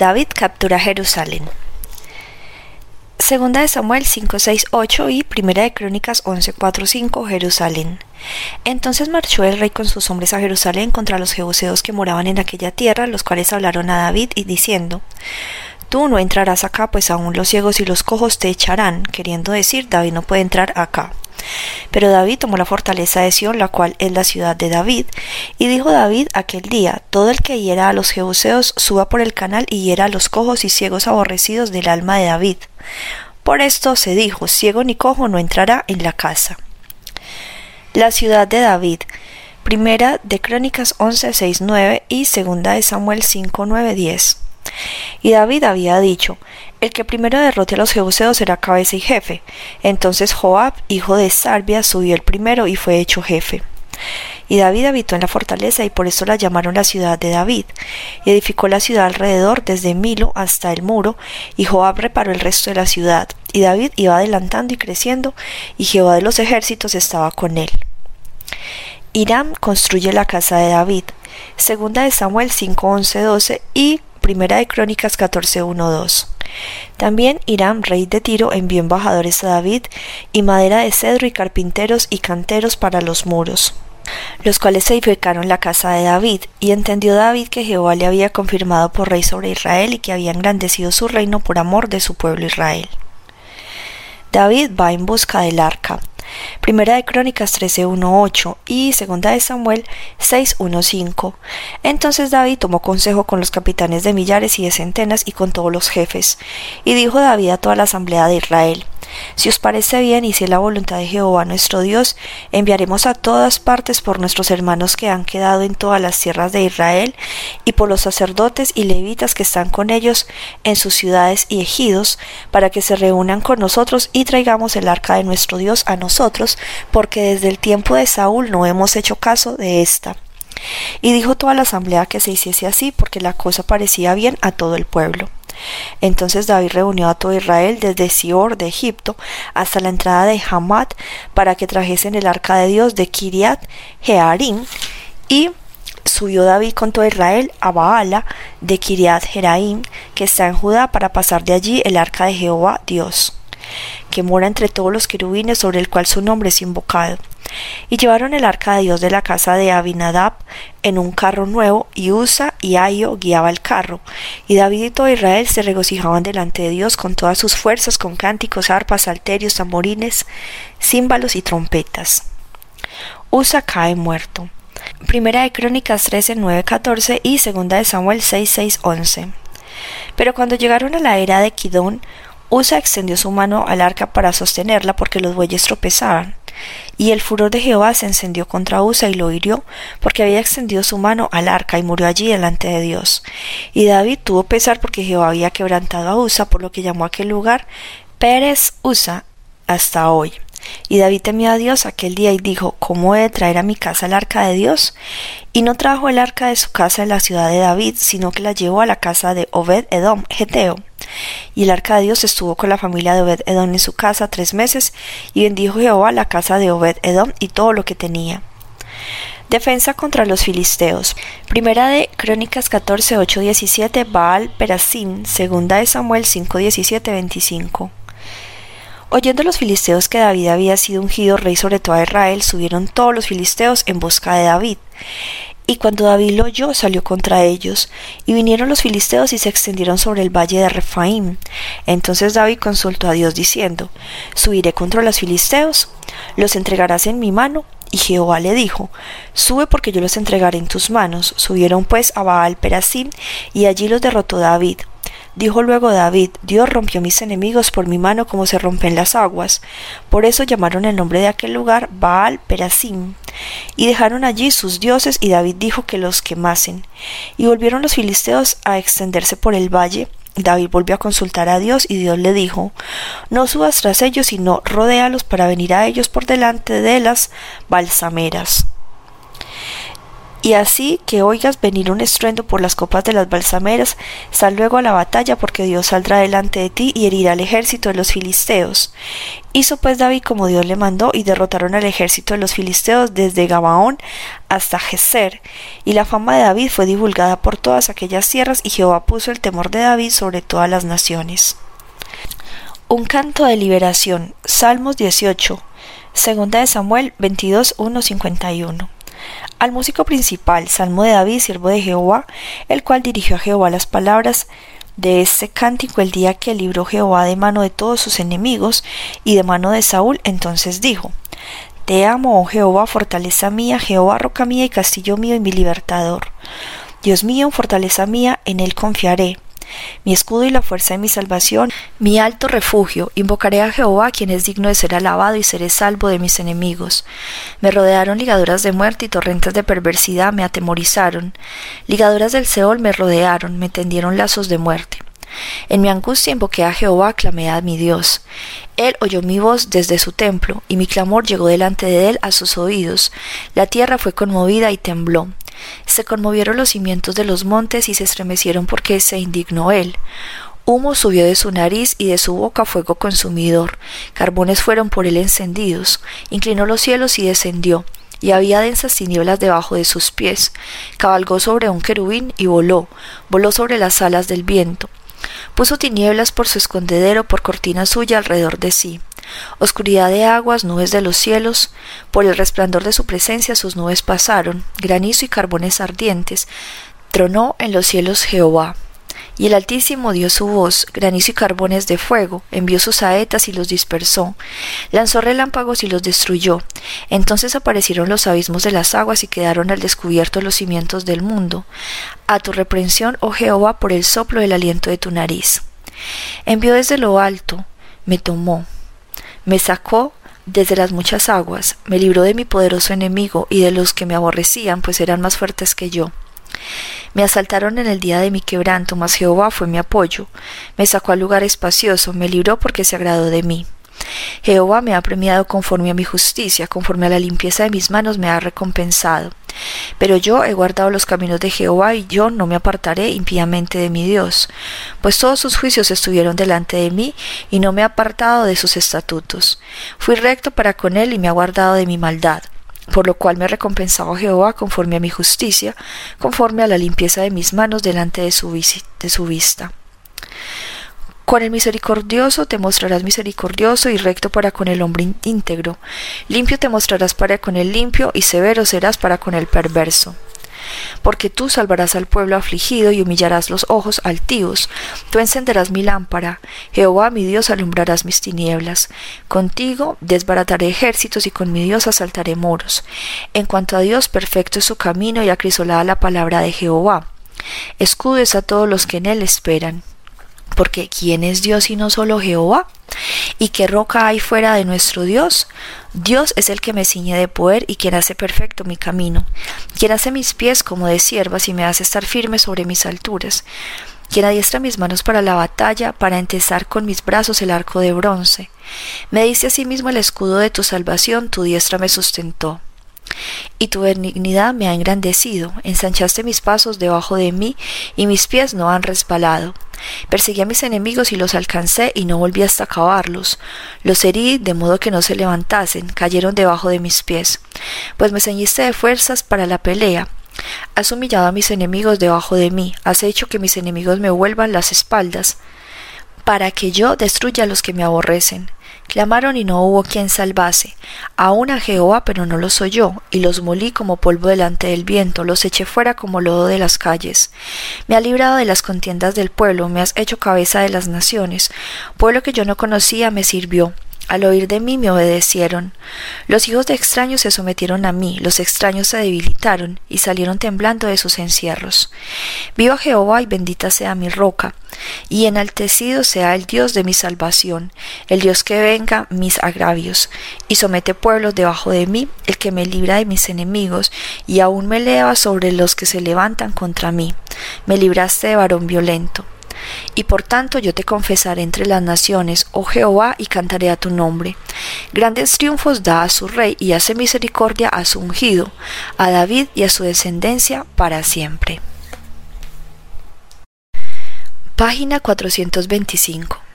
David captura Jerusalén. Segunda de Samuel 5.6.8 y Primera de Crónicas 11.4.5 Jerusalén. Entonces marchó el rey con sus hombres a Jerusalén contra los jebuseos que moraban en aquella tierra, los cuales hablaron a David y diciendo Tú no entrarás acá, pues aún los ciegos y los cojos te echarán, queriendo decir David no puede entrar acá. Pero David tomó la fortaleza de Sión, la cual es la ciudad de David, y dijo David aquel día, todo el que hiera a los jebuseos suba por el canal y hiera a los cojos y ciegos aborrecidos del alma de David. Por esto se dijo, ciego ni cojo no entrará en la casa. La ciudad de David. Primera de Crónicas 11, 6, 9 y segunda de Samuel 5, 9, 10. Y David había dicho, el que primero derrote a los jebuseos será cabeza y jefe. Entonces Joab, hijo de Sarbia, subió el primero y fue hecho jefe. Y David habitó en la fortaleza y por eso la llamaron la ciudad de David. Y edificó la ciudad alrededor desde Milo hasta el muro, y Joab reparó el resto de la ciudad. Y David iba adelantando y creciendo, y Jehová de los ejércitos estaba con él. Hiram construye la casa de David. Segunda de Samuel 5, 11, 12 y Primera de Crónicas 14.1.2. También Hiram, rey de Tiro, envió embajadores a David y madera de cedro y carpinteros y canteros para los muros los cuales edificaron la casa de David, y entendió David que Jehová le había confirmado por rey sobre Israel y que había engrandecido su reino por amor de su pueblo Israel. David va en busca del arca. Primera de Crónicas 13.1.8 y Segunda de Samuel 6.1.5. Entonces David tomó consejo con los capitanes de millares y de centenas y con todos los jefes. Y dijo David a toda la asamblea de Israel, si os parece bien y si es la voluntad de Jehová nuestro Dios, enviaremos a todas partes por nuestros hermanos que han quedado en todas las tierras de Israel, y por los sacerdotes y levitas que están con ellos en sus ciudades y ejidos, para que se reúnan con nosotros y traigamos el arca de nuestro Dios a nosotros, porque desde el tiempo de Saúl no hemos hecho caso de esta. Y dijo toda la asamblea que se hiciese así, porque la cosa parecía bien a todo el pueblo. Entonces David reunió a todo Israel desde Sior de Egipto hasta la entrada de Hamat para que trajesen el arca de Dios de Kiriat Jearim y subió David con todo Israel a Baala de Kiriat Jeraim que está en Judá para pasar de allí el arca de Jehová Dios que mora entre todos los querubines sobre el cual su nombre es invocado y llevaron el arca de Dios de la casa de Abinadab en un carro nuevo, y Usa y Ayo guiaba el carro, y David y todo Israel se regocijaban delante de Dios con todas sus fuerzas, con cánticos, arpas, salterios, tamborines, címbalos y trompetas. Usa cae muerto. Primera de Crónicas 13, 9, 14 y Segunda de Samuel 6, 6, 11. Pero cuando llegaron a la era de Kidón, Usa extendió su mano al arca para sostenerla porque los bueyes tropezaban. Y el furor de Jehová se encendió contra Usa y lo hirió, porque había extendido su mano al arca y murió allí delante de Dios. Y David tuvo pesar porque Jehová había quebrantado a Usa, por lo que llamó aquel lugar Pérez Usa hasta hoy. Y David temió a Dios aquel día y dijo, ¿cómo he de traer a mi casa el arca de Dios? Y no trajo el arca de su casa en la ciudad de David, sino que la llevó a la casa de Obed Edom, Geteo. Y el arca de Dios estuvo con la familia de Obed Edom en su casa tres meses, y bendijo Jehová la casa de Obed Edom y todo lo que tenía. Defensa contra los filisteos. Primera de Crónicas 14, 8, 17, Baal Perasim. Segunda de Samuel 5, 17, 25. Oyendo los filisteos que David había sido ungido rey sobre toda Israel, subieron todos los filisteos en busca de David. Y cuando David lo oyó, salió contra ellos, y vinieron los filisteos y se extendieron sobre el valle de Refaim. Entonces David consultó a Dios diciendo, ¿Subiré contra los filisteos? ¿Los entregarás en mi mano? Y Jehová le dijo, Sube porque yo los entregaré en tus manos. Subieron pues a Baal Perasim, y allí los derrotó David. Dijo luego David, Dios rompió mis enemigos por mi mano como se rompen las aguas. Por eso llamaron el nombre de aquel lugar Baal Perasim. Y dejaron allí sus dioses y David dijo que los quemasen. Y volvieron los filisteos a extenderse por el valle. David volvió a consultar a Dios y Dios le dijo, No subas tras ellos, sino rodéalos para venir a ellos por delante de las balsameras. Y así que oigas venir un estruendo por las copas de las balsameras, sal luego a la batalla, porque Dios saldrá delante de ti y herirá al ejército de los filisteos. Hizo pues David como Dios le mandó, y derrotaron al ejército de los filisteos desde Gabaón hasta Geser. Y la fama de David fue divulgada por todas aquellas tierras, y Jehová puso el temor de David sobre todas las naciones. Un canto de liberación. Salmos 18. Segunda de Samuel 22, 51 al músico principal, Salmo de David, siervo de Jehová, el cual dirigió a Jehová las palabras de este cántico el día que libró Jehová de mano de todos sus enemigos y de mano de Saúl, entonces dijo Te amo, oh Jehová, fortaleza mía, Jehová, roca mía y castillo mío y mi libertador. Dios mío, fortaleza mía, en él confiaré mi escudo y la fuerza de mi salvación, mi alto refugio. Invocaré a Jehová, quien es digno de ser alabado, y seré salvo de mis enemigos. Me rodearon ligaduras de muerte y torrentes de perversidad me atemorizaron. Ligaduras del Seol me rodearon, me tendieron lazos de muerte. En mi angustia invoqué a Jehová, clamé a mi Dios. Él oyó mi voz desde su templo, y mi clamor llegó delante de él a sus oídos. La tierra fue conmovida y tembló. Se conmovieron los cimientos de los montes y se estremecieron porque se indignó él. Humo subió de su nariz y de su boca fuego consumidor. Carbones fueron por él encendidos. Inclinó los cielos y descendió y había densas tinieblas debajo de sus pies. Cabalgó sobre un querubín y voló, voló sobre las alas del viento. Puso tinieblas por su escondedero, por cortina suya alrededor de sí. Oscuridad de aguas, nubes de los cielos, por el resplandor de su presencia sus nubes pasaron, granizo y carbones ardientes, tronó en los cielos Jehová. Y el Altísimo dio su voz, granizo y carbones de fuego, envió sus saetas y los dispersó, lanzó relámpagos y los destruyó. Entonces aparecieron los abismos de las aguas y quedaron al descubierto los cimientos del mundo. A tu reprensión, oh Jehová, por el soplo del aliento de tu nariz. Envió desde lo alto, me tomó, me sacó desde las muchas aguas, me libró de mi poderoso enemigo y de los que me aborrecían, pues eran más fuertes que yo. Me asaltaron en el día de mi quebranto, mas Jehová fue mi apoyo. Me sacó al lugar espacioso, me libró porque se agradó de mí. Jehová me ha premiado conforme a mi justicia, conforme a la limpieza de mis manos me ha recompensado. Pero yo he guardado los caminos de Jehová y yo no me apartaré impíamente de mi Dios, pues todos sus juicios estuvieron delante de mí y no me he apartado de sus estatutos. Fui recto para con él y me ha guardado de mi maldad por lo cual me ha recompensado Jehová conforme a mi justicia, conforme a la limpieza de mis manos delante de su, de su vista. Con el misericordioso te mostrarás misericordioso y recto para con el hombre íntegro. Limpio te mostrarás para con el limpio y severo serás para con el perverso. Porque tú salvarás al pueblo afligido y humillarás los ojos altivos. Tú encenderás mi lámpara. Jehová mi Dios alumbrarás mis tinieblas. Contigo desbarataré ejércitos y con mi Dios asaltaré moros. En cuanto a Dios, perfecto es su camino y acrisolada la palabra de Jehová. Escudes a todos los que en él esperan porque ¿quién es Dios sino solo Jehová? ¿Y qué roca hay fuera de nuestro Dios? Dios es el que me ciñe de poder y quien hace perfecto mi camino, quien hace mis pies como de siervas y me hace estar firme sobre mis alturas, quien adiestra mis manos para la batalla, para entesar con mis brazos el arco de bronce. Me diste asimismo el escudo de tu salvación, tu diestra me sustentó y tu benignidad me ha engrandecido, ensanchaste mis pasos debajo de mí, y mis pies no han resbalado. Perseguí a mis enemigos y los alcancé, y no volví hasta acabarlos. Los herí de modo que no se levantasen, cayeron debajo de mis pies. Pues me ceñiste de fuerzas para la pelea. Has humillado a mis enemigos debajo de mí, has hecho que mis enemigos me vuelvan las espaldas, para que yo destruya a los que me aborrecen. Clamaron y no hubo quien salvase. Aún a Jehová, pero no los oyó, y los molí como polvo delante del viento, los eché fuera como lodo de las calles. Me ha librado de las contiendas del pueblo, me has hecho cabeza de las naciones. Pueblo que yo no conocía me sirvió. Al oír de mí me obedecieron. Los hijos de extraños se sometieron a mí, los extraños se debilitaron y salieron temblando de sus encierros. Viva Jehová y bendita sea mi roca, y enaltecido sea el Dios de mi salvación, el Dios que venga mis agravios, y somete pueblos debajo de mí, el que me libra de mis enemigos, y aún me eleva sobre los que se levantan contra mí. Me libraste de varón violento. Y por tanto yo te confesaré entre las naciones, oh Jehová, y cantaré a tu nombre. Grandes triunfos da a su rey y hace misericordia a su ungido, a David y a su descendencia para siempre. Página 425.